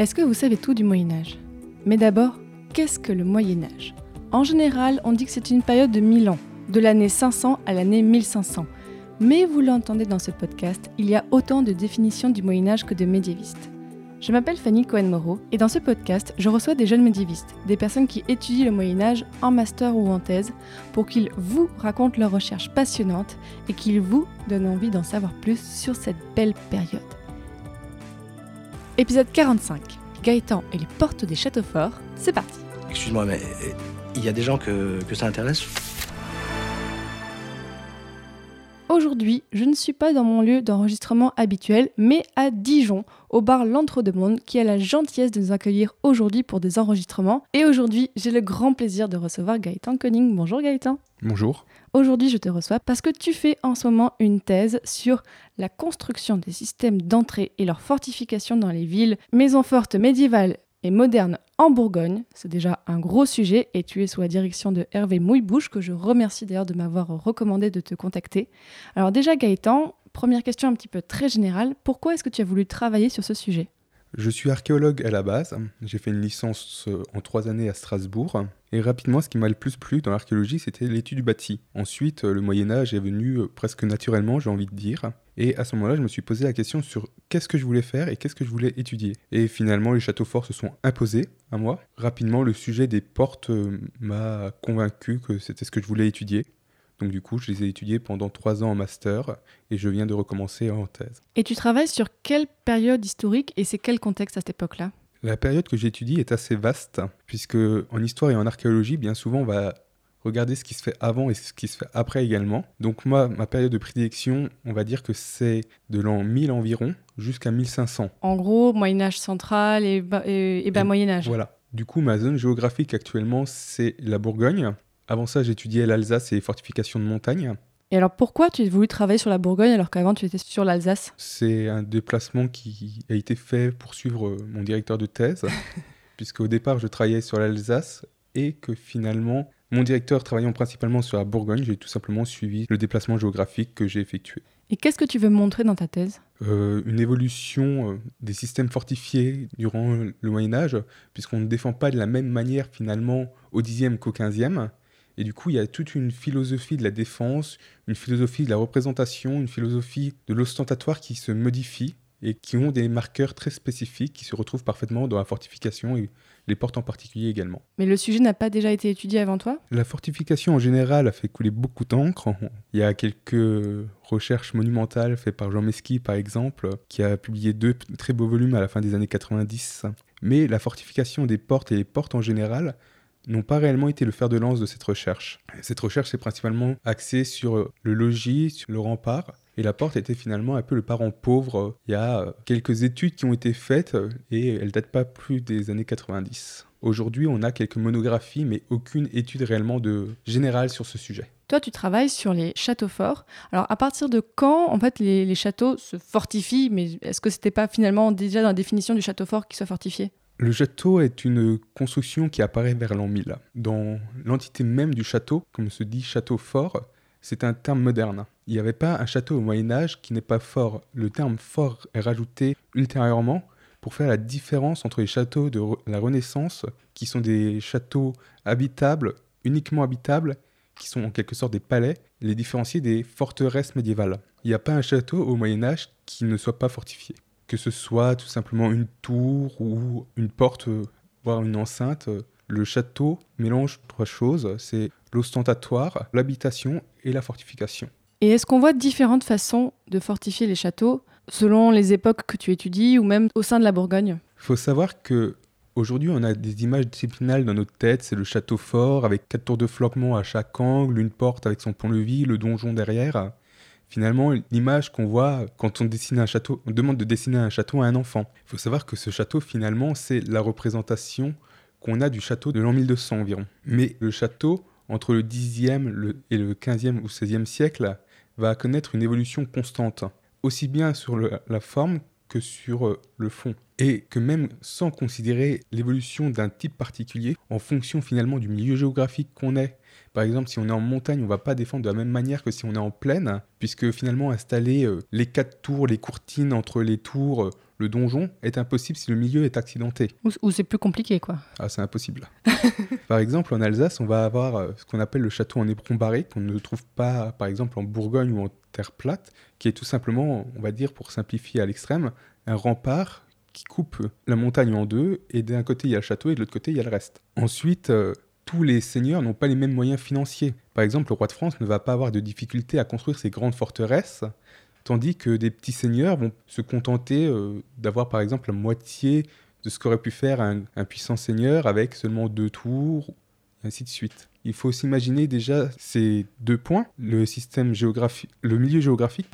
Est-ce que vous savez tout du Moyen Âge? Mais d'abord, qu'est-ce que le Moyen Âge? En général, on dit que c'est une période de 1000 ans, de l'année 500 à l'année 1500. Mais vous l'entendez dans ce podcast, il y a autant de définitions du Moyen Âge que de médiévistes. Je m'appelle Fanny Cohen-Moreau et dans ce podcast, je reçois des jeunes médiévistes, des personnes qui étudient le Moyen Âge en master ou en thèse, pour qu'ils vous racontent leurs recherches passionnantes et qu'ils vous donnent envie d'en savoir plus sur cette belle période. Épisode 45. Gaëtan et les portes des châteaux forts. C'est parti. Excuse-moi, mais euh, il y a des gens que, que ça intéresse? Aujourd'hui, je ne suis pas dans mon lieu d'enregistrement habituel, mais à Dijon, au bar L'Entre-deux-Mondes, qui a la gentillesse de nous accueillir aujourd'hui pour des enregistrements. Et aujourd'hui, j'ai le grand plaisir de recevoir Gaëtan Koning. Bonjour Gaëtan. Bonjour. Aujourd'hui, je te reçois parce que tu fais en ce moment une thèse sur la construction des systèmes d'entrée et leur fortification dans les villes, maisons fortes médiévales et modernes en Bourgogne. C'est déjà un gros sujet et tu es sous la direction de Hervé Mouillebouche, que je remercie d'ailleurs de m'avoir recommandé de te contacter. Alors déjà Gaëtan, première question un petit peu très générale, pourquoi est-ce que tu as voulu travailler sur ce sujet? Je suis archéologue à la base. J'ai fait une licence euh, en trois années à Strasbourg. Et rapidement, ce qui m'a le plus plu dans l'archéologie, c'était l'étude du bâti. Ensuite, euh, le Moyen Âge est venu euh, presque naturellement, j'ai envie de dire. Et à ce moment-là, je me suis posé la question sur qu'est-ce que je voulais faire et qu'est-ce que je voulais étudier. Et finalement, les châteaux forts se sont imposés à moi. Rapidement, le sujet des portes m'a convaincu que c'était ce que je voulais étudier. Donc du coup, je les ai étudiés pendant trois ans en master et je viens de recommencer en thèse. Et tu travailles sur quelle période historique et c'est quel contexte à cette époque-là? La période que j'étudie est assez vaste puisque en histoire et en archéologie, bien souvent, on va regarder ce qui se fait avant et ce qui se fait après également. Donc moi, ma période de prédilection, on va dire que c'est de l'an 1000 environ jusqu'à 1500. En gros, Moyen Âge central et bas, et, bas Moyen Âge. Voilà. Du coup, ma zone géographique actuellement, c'est la Bourgogne. Avant ça, j'étudiais l'Alsace et les fortifications de montagne. Et alors pourquoi tu as voulu travailler sur la Bourgogne alors qu'avant tu étais sur l'Alsace? C'est un déplacement qui a été fait pour suivre euh, mon directeur de thèse, puisqu'au départ je travaillais sur l'Alsace et que finalement mon directeur travaillant principalement sur la Bourgogne, j'ai tout simplement suivi le déplacement géographique que j'ai effectué. Et qu'est-ce que tu veux montrer dans ta thèse? Euh, Une évolution euh, des systèmes fortifiés durant le Moyen Âge, puisqu'on ne défend pas de la même manière finalement au 10e qu'au 15e. Et du coup, il y a toute une philosophie de la défense, une philosophie de la représentation, une philosophie de l'ostentatoire qui se modifie et qui ont des marqueurs très spécifiques qui se retrouvent parfaitement dans la fortification et les portes en particulier également. Mais le sujet n'a pas déjà été étudié avant toi? La fortification en général a fait couler beaucoup d'encre. Il y a quelques recherches monumentales faites par Jean Mesqui par exemple, qui a publié deux très beaux volumes à la fin des années 90. Mais la fortification des portes et les portes en général n'ont pas réellement été le fer de lance de cette recherche. Cette recherche est principalement axée sur le logis, sur le rempart, et la porte était finalement un peu le parent pauvre. Il y a quelques études qui ont été faites et elles datent pas plus des années 90. Aujourd'hui, on a quelques monographies, mais aucune étude réellement de générale sur ce sujet. Toi, tu travailles sur les châteaux forts. Alors, à partir de quand, en fait, les, les châteaux se fortifient? Mais est-ce que c'était pas finalement déjà dans la définition du château fort qui soit fortifié? Le château est une construction qui apparaît vers l'an 1000. Dans l'entité même du château, comme se dit château fort, c'est un terme moderne. Il n'y avait pas un château au Moyen Âge qui n'est pas fort. Le terme fort est rajouté ultérieurement pour faire la différence entre les châteaux de la Renaissance, qui sont des châteaux habitables, uniquement habitables, qui sont en quelque sorte des palais, les différencier des forteresses médiévales. Il n'y a pas un château au Moyen Âge qui ne soit pas fortifié que ce soit tout simplement une tour ou une porte, euh, voire une enceinte. Le château mélange trois choses, c'est l'ostentatoire, l'habitation et la fortification. Et est-ce qu'on voit différentes façons de fortifier les châteaux selon les époques que tu étudies ou même au sein de la Bourgogne? Il faut savoir que aujourd'hui on a des images disciplinales dans notre tête, c'est le château fort avec quatre tours de floquement à chaque angle, une porte avec son pont-levis, le donjon derrière. Finalement l'image qu'on voit quand on dessine un château, on demande de dessiner un château à un enfant. Il faut savoir que ce château, finalement, c'est la représentation qu'on a du château de l'an 1200 environ. Mais le château, entre le 10e et le 15e ou 16e siècle, va connaître une évolution constante, aussi bien sur la forme que sur euh, le fond. Et que même sans considérer l'évolution d'un type particulier, en fonction finalement du milieu géographique qu'on est, par exemple si on est en montagne, on va pas défendre de la même manière que si on est en plaine, puisque finalement installer euh, les quatre tours, les courtines entre les tours, euh, le donjon est impossible si le milieu est accidenté. Ou, c'est plus compliqué, quoi. Ah, c'est impossible. par exemple, en Alsace, on va avoir ce qu'on appelle le château en éperon barré, qu'on ne trouve pas, par exemple, en Bourgogne ou en terre plate, qui est tout simplement, on va dire, pour simplifier à l'extrême, un rempart qui coupe la montagne en deux, et d'un côté il y a le château et de l'autre côté il y a le reste. Ensuite, euh, tous les seigneurs n'ont pas les mêmes moyens financiers. Par exemple, le roi de France ne va pas avoir de difficulté à construire ses grandes forteresses, tandis que des petits seigneurs vont se contenter euh, d'avoir par exemple la moitié de ce qu'aurait pu faire un, puissant seigneur avec seulement deux tours, ainsi de suite. Il faut s'imaginer déjà ces deux points, le milieu géographique,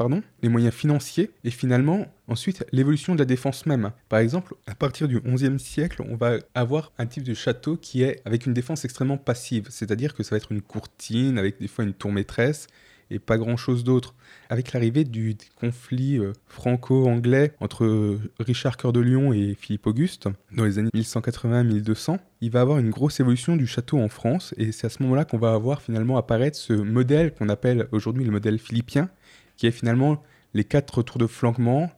les moyens financiers, et finalement, ensuite, l'évolution de la défense même. Par exemple, à partir du XIe siècle, on va avoir un type de château qui est avec une défense extrêmement passive, c'est-à-dire que ça va être une courtine avec des fois une tour maîtresse, et pas grand-chose d'autre. Avec l'arrivée du conflit euh, franco-anglais entre euh, Richard Cœur de Lion et Philippe Auguste, dans les années 1180-1200, il va avoir une grosse évolution du château en France, et c'est à ce moment-là qu'on va avoir finalement apparaître ce modèle qu'on appelle aujourd'hui le modèle philippien, qui est finalement les quatre tours de flanquement,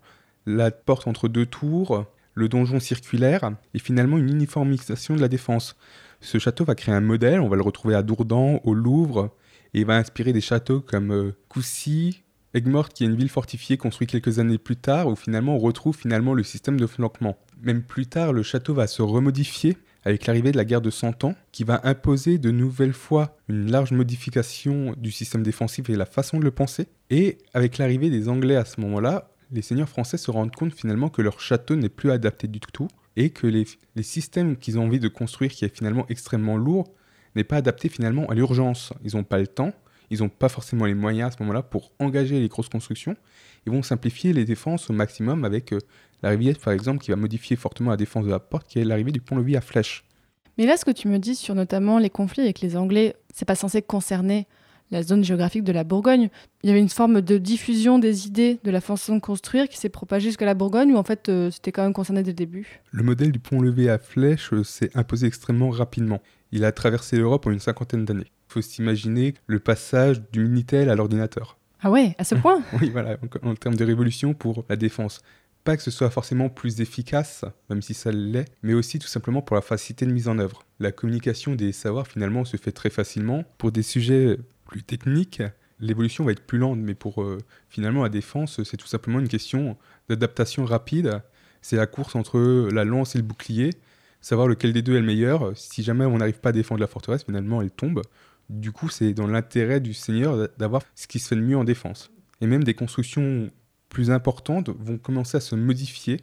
la porte entre deux tours, le donjon circulaire, et finalement une uniformisation de la défense. Ce château va créer un modèle, on va le retrouver à Dourdan, au Louvre, et va inspirer des châteaux comme euh, Coucy, Aigues-Mortes, qui est une ville fortifiée construite quelques années plus tard, où finalement on retrouve finalement le système de flanquement. Même plus tard, le château va se remodifier avec l'arrivée de la guerre de Cent Ans, qui va imposer de nouvelles fois une large modification du système défensif et la façon de le penser. Et avec l'arrivée des Anglais à ce moment-là, les seigneurs français se rendent compte finalement que leur château n'est plus adapté du tout et que les, les systèmes qu'ils ont envie de construire, qui est finalement extrêmement lourd, n'est pas adapté finalement à l'urgence. Ils n'ont pas le temps, ils n'ont pas forcément les moyens à ce moment-là pour engager les grosses constructions. Ils vont simplifier les défenses au maximum avec euh, l'arrivée, par exemple, qui va modifier fortement la défense de la porte, qui est l'arrivée du pont-levis à flèche. Mais là, ce que tu me dis sur notamment les conflits avec les Anglais, c'est pas censé concerner la zone géographique de la Bourgogne. Il y avait une forme de diffusion des idées de la façon de construire qui s'est propagée jusqu'à la Bourgogne, ou en fait euh, c'était quand même concerné dès le début? Le modèle du pont-levé à flèche euh, s'est imposé extrêmement rapidement. Il a traversé l'Europe en une cinquantaine d'années. Il faut s'imaginer le passage du Minitel à l'ordinateur. Ah ouais, à ce point Oui, voilà, en, en, termes de révolution pour la défense. Pas que ce soit forcément plus efficace, même si ça l'est, mais aussi tout simplement pour la facilité de mise en œuvre. La communication des savoirs finalement se fait très facilement. Pour des sujets plus techniques, l'évolution va être plus lente, mais pour euh, finalement la défense, c'est tout simplement une question d'adaptation rapide. C'est la course entre la lance et le bouclier savoir lequel des deux est le meilleur. Si jamais on n'arrive pas à défendre la forteresse, finalement elle tombe. Du coup, c'est dans l'intérêt du seigneur d'avoir ce qui se fait de mieux en défense. Et même des constructions plus importantes vont commencer à se modifier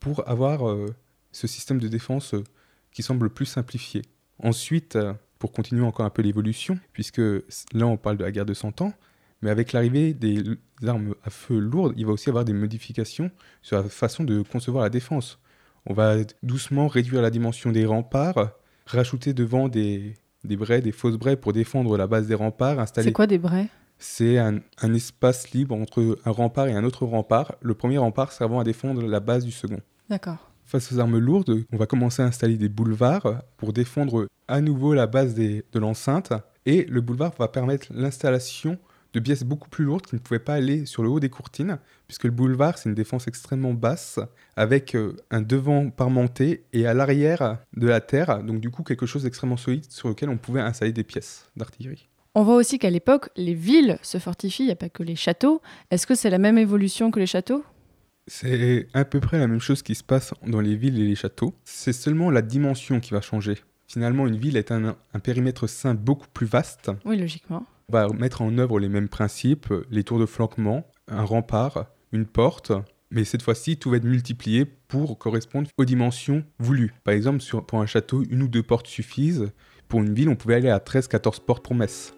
pour avoir euh, ce système de défense euh, qui semble plus simplifié. Ensuite, euh, pour continuer encore un peu l'évolution, puisque là on parle de la guerre de 100 ans, mais avec l'arrivée des armes à feu lourdes, il va aussi avoir des modifications sur la façon de concevoir la défense. On va doucement réduire la dimension des remparts, rajouter devant des, des braies, des fausses braies pour défendre la base des remparts. C'est quoi des braies? C'est un, un, espace libre entre un rempart et un autre rempart. Le premier rempart servant à défendre la base du second. D'accord. Face aux armes lourdes, on va commencer à installer des boulevards pour défendre à nouveau la base des, de l'enceinte. Et le boulevard va permettre l'installation de pièces beaucoup plus lourdes qui ne pouvaient pas aller sur le haut des courtines, puisque le boulevard, c'est une défense extrêmement basse, avec euh, un devant parmenté et à l'arrière de la terre, donc du coup quelque chose d'extrêmement solide sur lequel on pouvait installer des pièces d'artillerie. On voit aussi qu'à l'époque, les villes se fortifient, il n'y a pas que les châteaux. Est-ce que c'est la même évolution que les châteaux? C'est à peu près la même chose qui se passe dans les villes et les châteaux. C'est seulement la dimension qui va changer. Finalement, une ville est un, un périmètre sain beaucoup plus vaste. Oui, logiquement on va mettre en œuvre les mêmes principes, les tours de flanquement, un rempart, une porte, mais cette fois-ci, tout va être multiplié pour correspondre aux dimensions voulues. Par exemple, pour un château, une ou deux portes suffisent. Pour une ville, on pouvait aller à 13-14 portes Metz.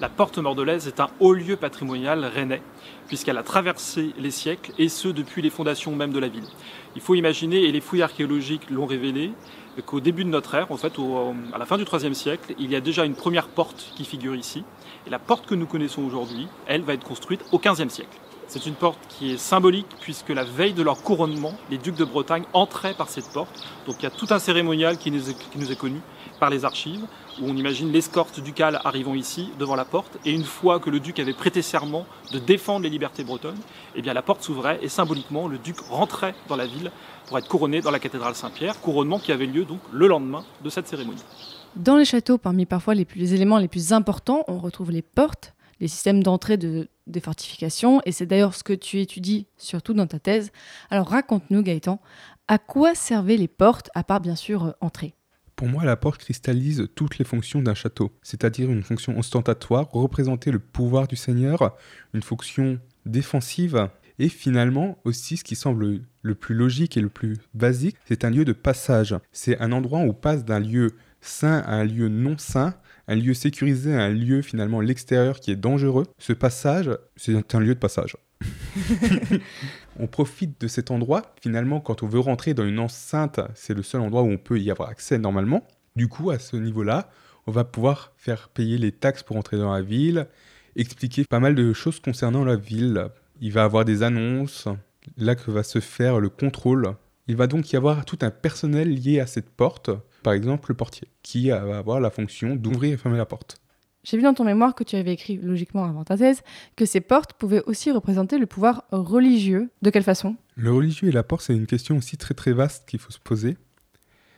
La porte mordelaise est un haut lieu patrimonial rennais, puisqu'elle a traversé les siècles, et ce depuis les fondations même de la ville. Il faut imaginer, et les fouilles archéologiques l'ont révélé, qu'au début de notre ère, en fait, à la fin du IIIe siècle, il y a déjà une première porte qui figure ici. Et la porte que nous connaissons aujourd'hui, elle va être construite au XVe siècle. C'est une porte qui est symbolique puisque la veille de leur couronnement, les ducs de Bretagne entraient par cette porte. Donc il y a tout un cérémonial qui nous est, connu par les archives, où on imagine l'escorte ducale arrivant ici, devant la porte, et une fois que le duc avait prêté serment de défendre les libertés bretonnes, eh bien la porte s'ouvrait et symboliquement le duc rentrait dans la ville pour être couronné dans la cathédrale Saint-Pierre, couronnement qui avait lieu donc le lendemain de cette cérémonie. Dans les châteaux, parmi parfois les, éléments les plus importants, on retrouve les portes, les systèmes d'entrée de, des fortifications, et c'est d'ailleurs ce que tu étudies surtout dans ta thèse. Alors raconte-nous, Gaëtan, à quoi servaient les portes, à part bien sûr euh, entrer Pour moi, la porte cristallise toutes les fonctions d'un château, c'est-à-dire une fonction ostentatoire, représenter le pouvoir du seigneur, une fonction défensive, et finalement aussi ce qui semble le plus logique et le plus basique, c'est un lieu de passage. C'est un endroit où on passe d'un lieu sain à un lieu non sain, un lieu sécurisé à un lieu finalement l'extérieur qui est dangereux. Ce passage, c'est un lieu de passage. on profite de cet endroit. Finalement, quand on veut rentrer dans une enceinte, c'est le seul endroit où on peut y avoir accès normalement. Du coup, à ce niveau-là, on va pouvoir faire payer les taxes pour entrer dans la ville, expliquer pas mal de choses concernant la ville. Il va y avoir des annonces, là que va se faire le contrôle. Il va donc y avoir tout un personnel lié à cette porte par exemple le portier, qui va avoir la fonction d'ouvrir et fermer la porte. J'ai vu dans ton mémoire que tu avais écrit, logiquement avant ta thèse, que ces portes pouvaient aussi représenter le pouvoir religieux. De quelle façon? Le religieux et la porte, c'est une question aussi très très vaste qu'il faut se poser.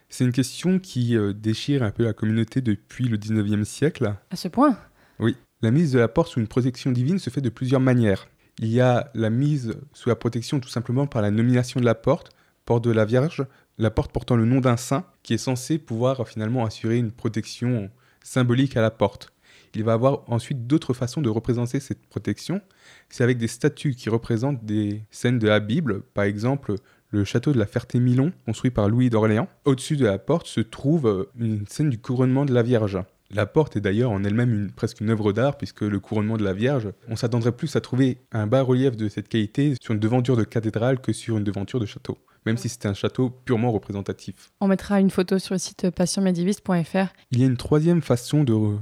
C'est une question qui euh, déchire un peu la communauté depuis le 19e siècle. À ce point? Oui. La mise de la porte sous une protection divine se fait de plusieurs manières. Il y a la mise sous la protection tout simplement par la nomination de la porte, porte de la Vierge, la porte portant le nom d'un saint qui est censé pouvoir finalement assurer une protection symbolique à la porte. Il va avoir ensuite d'autres façons de représenter cette protection. C'est avec des statues qui représentent des scènes de la Bible, par exemple le château de la Ferté-Milon, construit par Louis d'Orléans. Au-dessus de la porte se trouve euh, une scène du couronnement de la Vierge. La porte est d'ailleurs en elle-même presque une œuvre d'art, puisque le couronnement de la Vierge, on s'attendrait plus à trouver un bas-relief de cette qualité sur une devanture de cathédrale que sur une devanture de château même si c'était un château purement représentatif. On mettra une photo sur le site passionmédiéviste.fr. Il y a une troisième façon de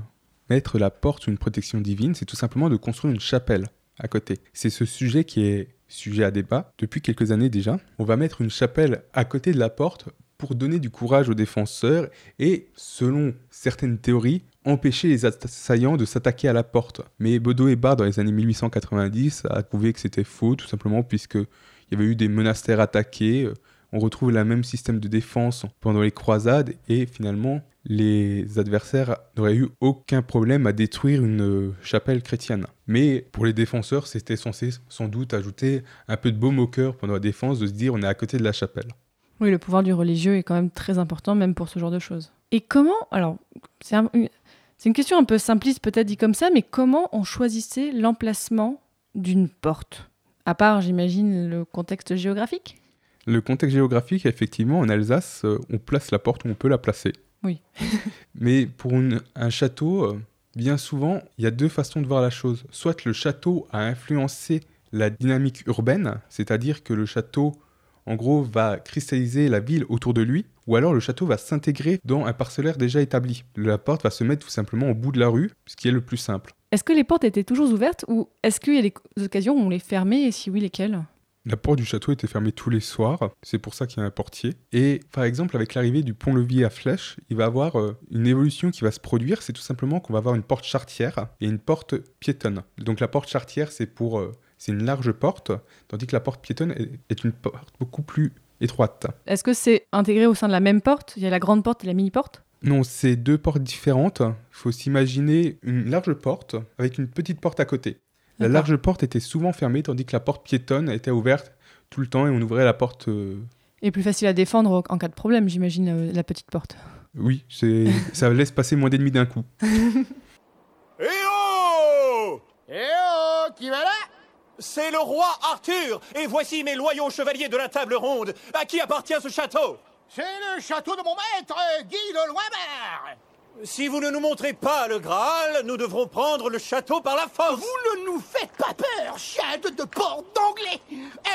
mettre la porte sous une protection divine, c'est tout simplement de construire une chapelle à côté. C'est ce sujet qui est sujet à débat depuis quelques années déjà. On va mettre une chapelle à côté de la porte pour donner du courage aux défenseurs et, selon certaines théories, empêcher les assaillants de s'attaquer à la porte. Mais Bodo et Barr, dans les années 1890, a prouvé que c'était faux, tout simplement puisque il y avait eu des monastères attaqués. Euh, on retrouve le même système de défense pendant les croisades et finalement les adversaires n'auraient eu aucun problème à détruire une euh, chapelle chrétienne. Mais pour les défenseurs, c'était censé sans doute ajouter un peu de baume au cœur pendant la défense de se dire on est à côté de la chapelle. Oui, le pouvoir du religieux est quand même très important même pour ce genre de choses. Et comment, alors c'est une question un peu simpliste peut-être dit comme ça, mais comment on choisissait l'emplacement d'une porte? À part, j'imagine, le contexte géographique? Le contexte géographique, effectivement, en Alsace, euh, on place la porte où on peut la placer. Oui. Mais pour un château, euh, bien souvent, il y a deux façons de voir la chose. Soit le château a influencé la dynamique urbaine, c'est-à-dire que le château, en gros, va cristalliser la ville autour de lui, ou alors le château va s'intégrer dans un parcellaire déjà établi. La porte va se mettre tout simplement au bout de la rue, ce qui est le plus simple. Est-ce que les portes étaient toujours ouvertes ou est-ce qu'il y a des occasions où on les fermait et si oui, lesquelles? La porte du château était fermée tous les soirs, c'est pour ça qu'il y a un portier. Et par exemple, avec l'arrivée du pont-levis à flèche, il va y avoir euh, une évolution qui va se produire, c'est tout simplement qu'on va avoir une porte chartière et une porte piétonne. Donc la porte chartière, c'est pour euh, c'est une large porte, tandis que la porte piétonne est une porte beaucoup plus étroite. Est-ce que c'est intégré au sein de la même porte? Il y a la grande porte et la mini-porte? Non, c'est deux portes différentes. Il faut s'imaginer une large porte avec une petite porte à côté. La large porte était souvent fermée, tandis que la porte piétonne était ouverte tout le temps et on ouvrait la porte. Euh, et plus facile à défendre en cas de problème, j'imagine, euh, la petite porte. Oui, ça laisse passer moins d'ennemis d'un coup. Eh oh Eh oh Qui va là? C'est le roi Arthur Et voici mes loyaux chevaliers de la table ronde À qui appartient ce château? C'est le château de mon maître, Guy de Loimbert. Si vous ne nous montrez pas le Graal, nous devrons prendre le château par la force. Vous ne nous faites pas peur, chien de, de porte d'anglais.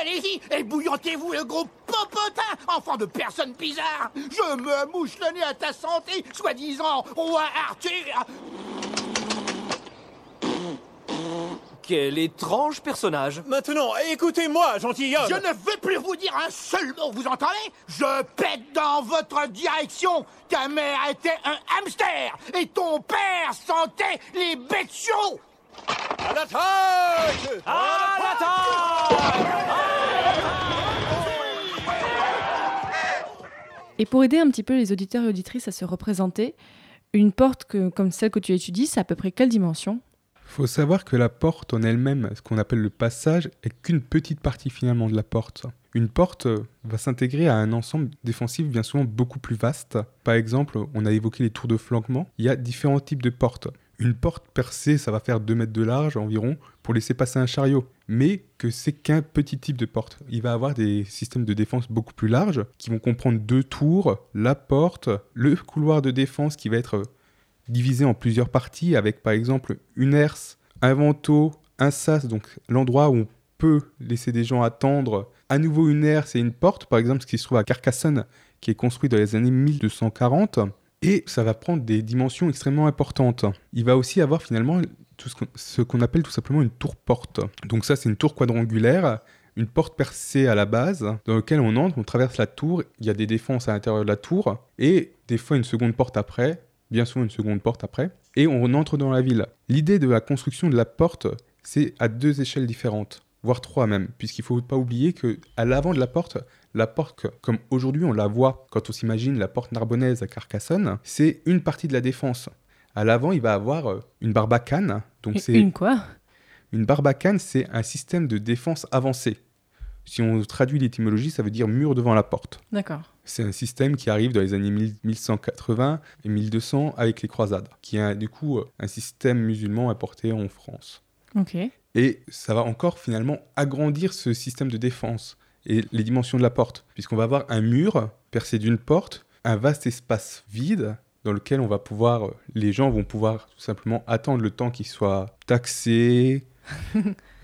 Allez-y, ébouillantez-vous le gros popotin, enfant de personne bizarre. Je me mouche le nez à ta santé, soi-disant roi Arthur Quel étrange personnage. Maintenant, écoutez-moi, gentilhomme. Je ne vais plus vous dire un seul mot, vous entendez? Je pète dans votre direction Ta mère était un hamster et ton père sentait les bêtes chauds À l'attaque À l'attaque Et pour aider un petit peu les auditeurs et auditrices à se représenter, une porte que, comme celle que tu étudies, c'est à peu près quelle dimension? Faut savoir que la porte en elle-même, ce qu'on appelle le passage, est qu'une petite partie finalement de la porte. Une porte euh, va s'intégrer à un ensemble défensif bien souvent beaucoup plus vaste. Par exemple, on a évoqué les tours de flanquement. Il y a différents types de portes. Une porte percée, ça va faire 2 mètres de large environ pour laisser passer un chariot. Mais que c'est qu'un petit type de porte. Il va avoir des systèmes de défense beaucoup plus larges qui vont comprendre deux tours, la porte, le couloir de défense qui va être divisé en plusieurs parties avec par exemple une herse, un vento, un sas, donc l'endroit où on peut laisser des gens attendre, à nouveau une herse et une porte, par exemple ce qui se trouve à Carcassonne, qui est construit dans les années 1240, et ça va prendre des dimensions extrêmement importantes. Il va aussi avoir finalement ce qu'on appelle tout simplement une tour-porte. Donc ça c'est une tour quadrangulaire une porte percée à la base dans laquelle on entre, on traverse la tour, il y a des défenses à l'intérieur de la tour et des fois une seconde porte après bien souvent une seconde porte après, et on entre dans la ville. L'idée de la construction de la porte, c'est à deux échelles différentes, voire trois même, puisqu'il ne faut pas oublier que à l'avant de la porte, la porte, comme aujourd'hui on la voit quand on s'imagine la porte narbonnaise à Carcassonne, c'est une partie de la défense. À l'avant, il va avoir euh, une barbacane. Donc c'est une quoi? Une barbacane, c'est un système de défense avancé. Si on traduit l'étymologie, ça veut dire mur devant la porte. D'accord. C'est un système qui arrive dans les années 1180 et 1200 avec les croisades, qui est du coup euh, un système musulman importé en France. Ok. Et ça va encore finalement agrandir ce système de défense et les dimensions de la porte, puisqu'on va avoir un mur percé d'une porte, un vaste espace vide dans lequel on va pouvoir, euh, les gens vont pouvoir tout simplement attendre le temps qu'il soit taxé,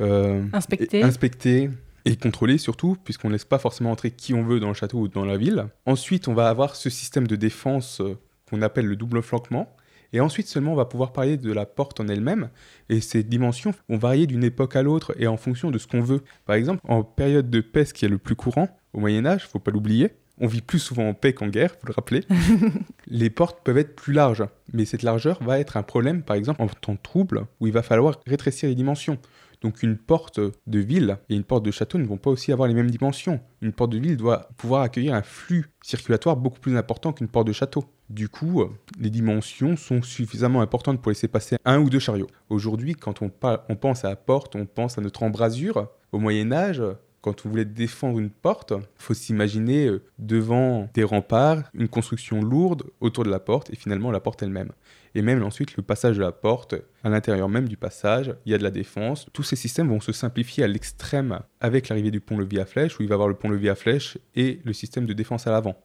euh, inspecté. inspecté et contrôler surtout, puisqu'on ne laisse pas forcément entrer qui on veut dans le château ou dans la ville. Ensuite, on va avoir ce système de défense euh, qu'on appelle le double flanquement. Et ensuite seulement, on va pouvoir parler de la porte en elle-même. Et ces dimensions vont varier d'une époque à l'autre et en fonction de ce qu'on veut. Par exemple, en période de paix, ce qui est le plus courant au Moyen Âge, faut pas l'oublier, on vit plus souvent en paix qu'en guerre, vous le rappelez. les portes peuvent être plus larges, mais cette largeur va être un problème, par exemple, en temps de trouble, où il va falloir rétrécir les dimensions. Donc une porte de ville et une porte de château ne vont pas aussi avoir les mêmes dimensions. Une porte de ville doit pouvoir accueillir un flux circulatoire beaucoup plus important qu'une porte de château. Du coup, les dimensions sont suffisamment importantes pour laisser passer un ou deux chariots. Aujourd'hui, quand on, on pense à la porte, on pense à notre embrasure. Au Moyen Âge, quand on voulait défendre une porte, il faut s'imaginer euh, devant des remparts, une construction lourde autour de la porte et finalement la porte elle-même. Et même ensuite le passage de la porte, à l'intérieur même du passage, il y a de la défense. Tous ces systèmes vont se simplifier à l'extrême avec l'arrivée du pont-levis à flèche, où il va y avoir le pont-levis à flèche et le système de défense à l'avant.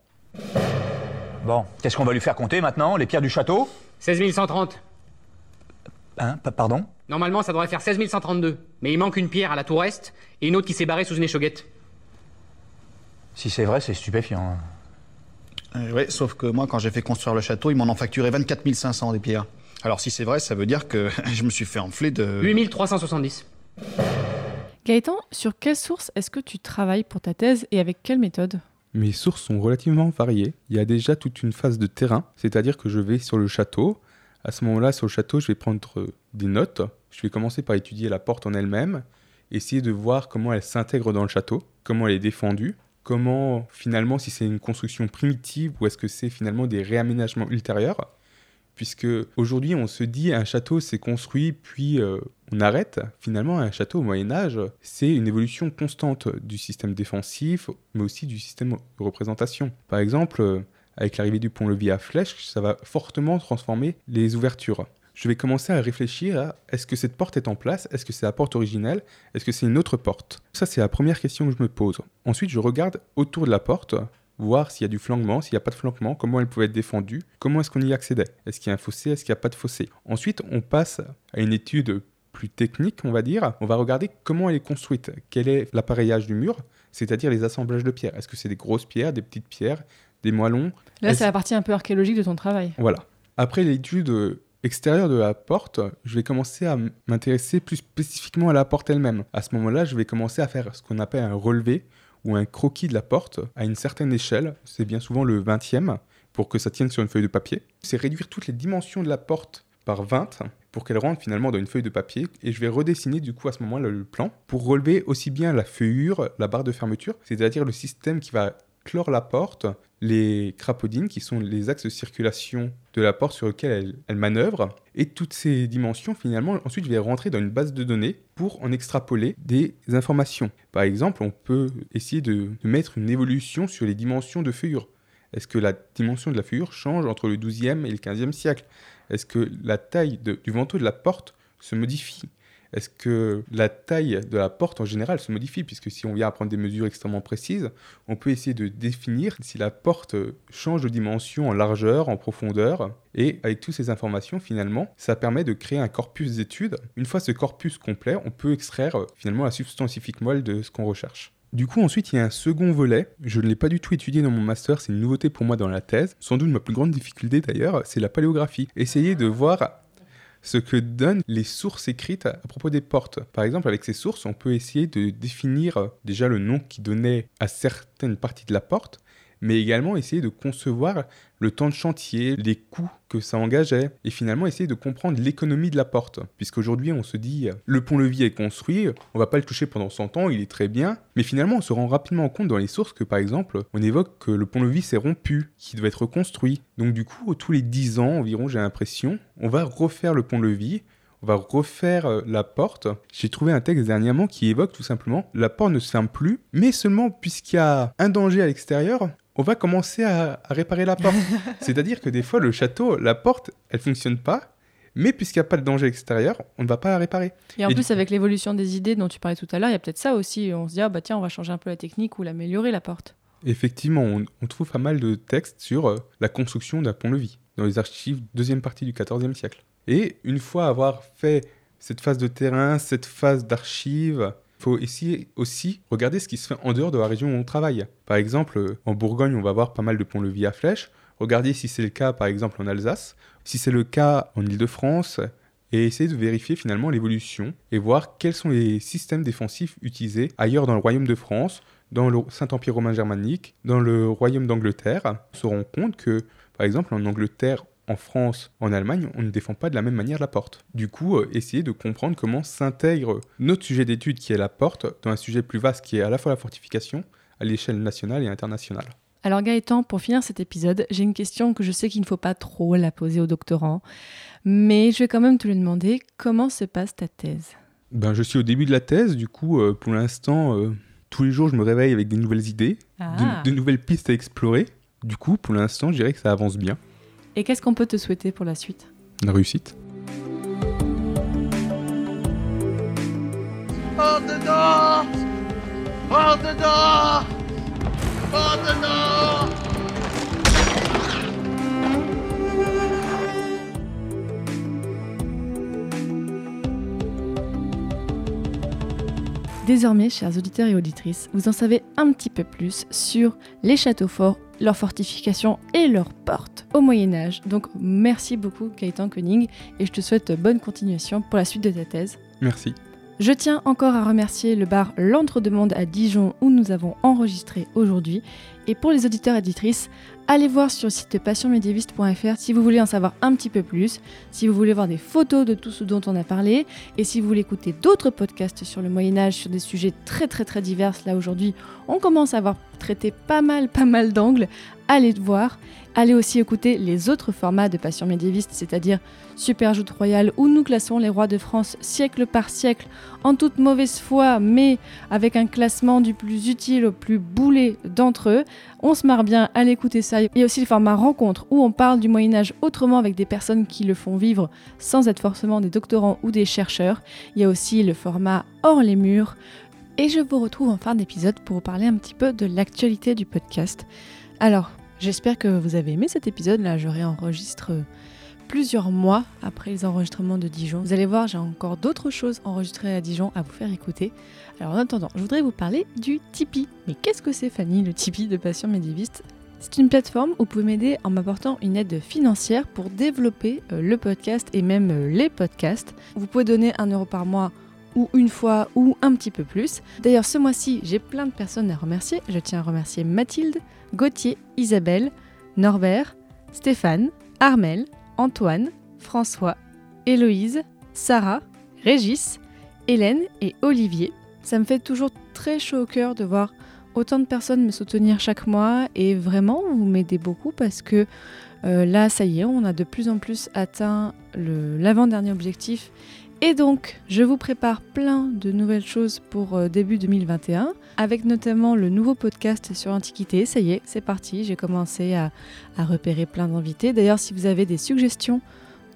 Bon, qu'est-ce qu'on va lui faire compter maintenant Les pierres du château? 16 130. Hein Pardon? Normalement, ça devrait faire 16 132. Mais il manque une pierre à la tour est et une autre qui s'est barrée sous une échauguette. Si c'est vrai, c'est stupéfiant. Euh, oui, sauf que moi, quand j'ai fait construire le château, ils m'en ont facturé 24 500 des pierres. Alors si c'est vrai, ça veut dire que je me suis fait enfler de... 8 370. Gaëtan, sur quelle source est-ce que tu travailles pour ta thèse et avec quelle méthode? Mes sources sont relativement variées. Il y a déjà toute une phase de terrain, c'est-à-dire que je vais sur le château. À ce moment-là, sur le château, je vais prendre des notes. Je vais commencer par étudier la porte en elle-même, essayer de voir comment elle s'intègre dans le château, comment elle est défendue, comment finalement si c'est une construction primitive ou est-ce que c'est finalement des réaménagements ultérieurs? Puisque aujourd'hui on se dit un château s'est construit puis euh, on arrête. Finalement un château au Moyen Âge c'est une évolution constante du système défensif mais aussi du système de représentation. Par exemple euh, avec l'arrivée du pont-levis à flèche ça va fortement transformer les ouvertures je vais commencer à réfléchir à est-ce que cette porte est en place? Est-ce que c'est la porte originelle? Est-ce que c'est une autre porte? Ça, c'est la première question que je me pose. Ensuite, je regarde autour de la porte voir s'il y a du flanquement, s'il n'y a pas de flanquement, comment elle pouvait être défendue, comment est-ce qu'on y accédait, est-ce qu'il y a un fossé, est-ce qu'il n'y a pas de fossé? Ensuite, on passe à une étude plus technique, on va dire. On va regarder comment elle est construite, quel est l'appareillage du mur, c'est-à-dire les assemblages de pierres. Est-ce que c'est des grosses pierres, des petites pierres, des moellons? Là, c'est la partie un peu archéologique de ton travail. Voilà. Après l'étude extérieure de la porte, je vais commencer à m'intéresser plus spécifiquement à la porte elle-même. À ce moment-là, je vais commencer à faire ce qu'on appelle un relevé ou un croquis de la porte à une certaine échelle. C'est bien souvent le 20e pour que ça tienne sur une feuille de papier. C'est réduire toutes les dimensions de la porte par 20 pour qu'elle rentre finalement dans une feuille de papier et je vais redessiner du coup à ce moment-là le plan pour relever aussi bien la feuillure, la barre de fermeture, c'est-à-dire le système qui va clore la porte, les crapaudines qui sont les axes de circulation de la porte sur lesquels elle, manœuvre et toutes ces dimensions finalement ensuite je vais rentrer dans une base de données pour en extrapoler des informations. Par exemple, on peut essayer de, mettre une évolution sur les dimensions de feuillure. Est-ce que la dimension de la feuillure change entre le 12e et le 15e siècle? Est-ce que la taille du vantaux de la porte se modifie? Est-ce que la taille de la porte en général se modifie? Puisque si on vient à prendre des mesures extrêmement précises, on peut essayer de définir si la porte change de dimension en largeur, en profondeur. Et avec toutes ces informations, finalement, ça permet de créer un corpus d'études. Une fois ce corpus complet, on peut extraire euh, finalement la substance scientifique moelle de ce qu'on recherche. Du coup, ensuite, il y a un second volet. Je ne l'ai pas du tout étudié dans mon master, c'est une nouveauté pour moi dans la thèse. Sans doute ma plus grande difficulté d'ailleurs, c'est la paléographie. Essayer de voir ce que donnent les sources écrites à propos des portes. Par exemple, avec ces sources, on peut essayer de définir euh, déjà le nom qui donnait à certaines parties de la porte, mais également essayer de concevoir le temps de chantier, les coûts que ça engageait, et finalement essayer de comprendre l'économie de la porte. Puisqu'aujourd'hui, on se dit, euh, le pont-levis est construit, on va pas le toucher pendant 100 ans, il est très bien, mais finalement, on se rend rapidement compte dans les sources que, par exemple, on évoque que le pont-levis s'est rompu, qu'il doit être reconstruit. Donc du coup, tous les 10 ans environ, j'ai l'impression, on va refaire le pont-levis, on va refaire euh, la porte. J'ai trouvé un texte dernièrement qui évoque tout simplement la porte ne se ferme plus, mais seulement puisqu'il y a un danger à l'extérieur, on va commencer à, à réparer la porte. C'est-à-dire que des fois, le château, la porte, elle fonctionne pas, mais puisqu'il n'y a pas de danger extérieur, on ne va pas la réparer. Et en plus, avec l'évolution des idées dont tu parlais tout à l'heure, il y a peut-être ça aussi. On se dit, ah bah tiens, on va changer un peu la technique ou l'améliorer la porte. Effectivement, on, on trouve pas mal de textes sur euh, la construction d'un pont-levis dans les archives deuxième partie du XIVe siècle. Et une fois avoir fait cette phase de terrain, cette phase d'archives, faut essayer aussi regarder ce qui se fait en dehors de la région où on travaille. Par exemple, euh, en Bourgogne, on va avoir pas mal de ponts-levis à flèches. Regardez si c'est le cas, par exemple, en Alsace, si c'est le cas en Ile-de-France, et essayer de vérifier finalement l'évolution et voir quels sont les systèmes défensifs utilisés ailleurs dans le royaume de France, dans le Saint-Empire romain germanique, dans le royaume d'Angleterre. On se rend compte que, par exemple, en Angleterre, en France, en Allemagne, on ne défend pas de la même manière la porte. Du coup, euh, essayer de comprendre comment s'intègre notre sujet d'étude qui est la porte dans un sujet plus vaste qui est à la fois la fortification à l'échelle nationale et internationale. Alors Gaëtan, pour finir cet épisode, j'ai une question que je sais qu'il ne faut pas trop la poser aux doctorants, mais je vais quand même te le demander, comment se passe ta thèse? Ben, je suis au début de la thèse, du coup, euh, pour l'instant, euh, tous les jours, je me réveille avec des nouvelles idées, Ah. de, de nouvelles pistes à explorer. Du coup, pour l'instant, je dirais que ça avance bien. Et qu'est-ce qu'on peut te souhaiter pour la suite? La réussite. Hors dedans! Hors dedans! Hors dedans! Désormais, chers auditeurs et auditrices, vous en savez un petit peu plus sur les châteaux forts, leurs fortifications et leurs portes au Moyen Âge. Donc merci beaucoup Gaëtan Koenig et je te souhaite bonne continuation pour la suite de ta thèse. Merci. Je tiens encore à remercier le bar L'Entre-deux-Mondes à Dijon où nous avons enregistré aujourd'hui. Et pour les auditeurs et auditrices, allez voir sur le site passionmédiéviste.fr si vous voulez en savoir un petit peu plus, si vous voulez voir des photos de tout ce dont on a parlé, et si vous voulez écouter d'autres podcasts sur le Moyen-Âge, sur des sujets très très très divers. Là aujourd'hui, on commence à avoir traité pas mal pas mal d'angles. Allez voir. Allez aussi écouter les autres formats de Passion médiéviste, c'est-à-dire Super Joute Royale, où nous classons les rois de France siècle par siècle, en toute mauvaise foi, mais avec un classement du plus utile au plus boulé d'entre eux. On se marre bien à l'écouter ça. Il y a aussi le format rencontre, où on parle du Moyen-Âge autrement avec des personnes qui le font vivre sans être forcément des doctorants ou des chercheurs. Il y a aussi le format hors les murs. Et je vous retrouve en fin d'épisode pour vous parler un petit peu de l'actualité du podcast. Alors, j'espère que vous avez aimé cet épisode. Là, je réenregistre plusieurs mois après les enregistrements de Dijon. Vous allez voir, j'ai encore d'autres choses enregistrées à Dijon à vous faire écouter. Alors en attendant, je voudrais vous parler du Tipeee. Mais qu'est-ce que c'est Fanny, le Tipeee de Passion Médiéviste? C'est une plateforme où vous pouvez m'aider en m'apportant une aide financière pour développer euh, le podcast et même euh, les podcasts. Vous pouvez donner un euro par mois ou une fois ou un petit peu plus. D'ailleurs, ce mois-ci, j'ai plein de personnes à remercier. Je tiens à remercier Mathilde, Gauthier, Isabelle, Norbert, Stéphane, Armel, Antoine, François, Héloïse, Sarah, Régis, Hélène et Olivier. Ça me fait toujours très chaud au cœur de voir autant de personnes me soutenir chaque mois et vraiment vous m'aidez beaucoup parce que euh, là ça y est, on a de plus en plus atteint l'avant-dernier objectif et donc je vous prépare plein de nouvelles choses pour euh, début 2021 avec notamment le nouveau podcast sur l'Antiquité. Ça y est, c'est parti, j'ai commencé à, à repérer plein d'invités. D'ailleurs si vous avez des suggestions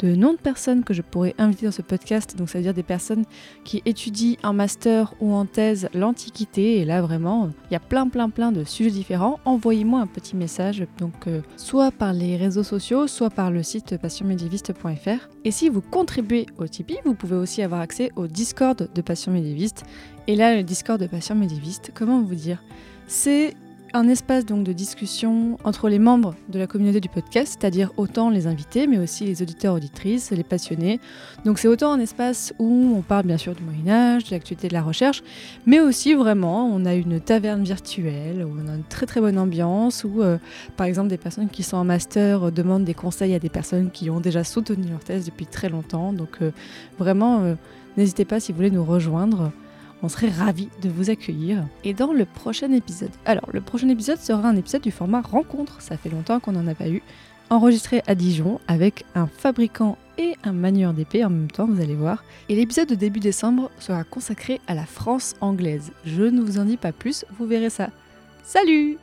de noms de personnes que je pourrais inviter dans ce podcast. Donc, ça veut dire des personnes qui étudient en master ou en thèse l'Antiquité. Et là, vraiment, il y a plein, plein, plein de sujets différents. Envoyez-moi un petit message, donc euh, soit par les réseaux sociaux, soit par le site passionmédiéviste.fr. Et si vous contribuez au Tipeee, vous pouvez aussi avoir accès au Discord de Passion Médiéviste. Et là, le Discord de Passion Médiéviste, comment vous dire? C'est un espace donc de discussion entre les membres de la communauté du podcast, c'est-à-dire autant les invités, mais aussi les auditeurs, auditrices, les passionnés. Donc c'est autant un espace où on parle bien sûr du Moyen Âge, de l'actualité de la recherche, mais aussi vraiment on a une taverne virtuelle où on a une très très bonne ambiance, où euh, par exemple des personnes qui sont en master euh, demandent des conseils à des personnes qui ont déjà soutenu leur thèse depuis très longtemps. Donc euh, vraiment, n'hésitez pas si vous voulez nous rejoindre. On serait ravis de vous accueillir. Et dans le prochain épisode. Alors, le prochain épisode sera un épisode du format rencontre. Ça fait longtemps qu'on n'en a pas eu. Enregistré à Dijon avec un fabricant et un manieur d'épée en même temps, vous allez voir. Et l'épisode de début décembre sera consacré à la France anglaise. Je ne vous en dis pas plus, vous verrez ça. Salut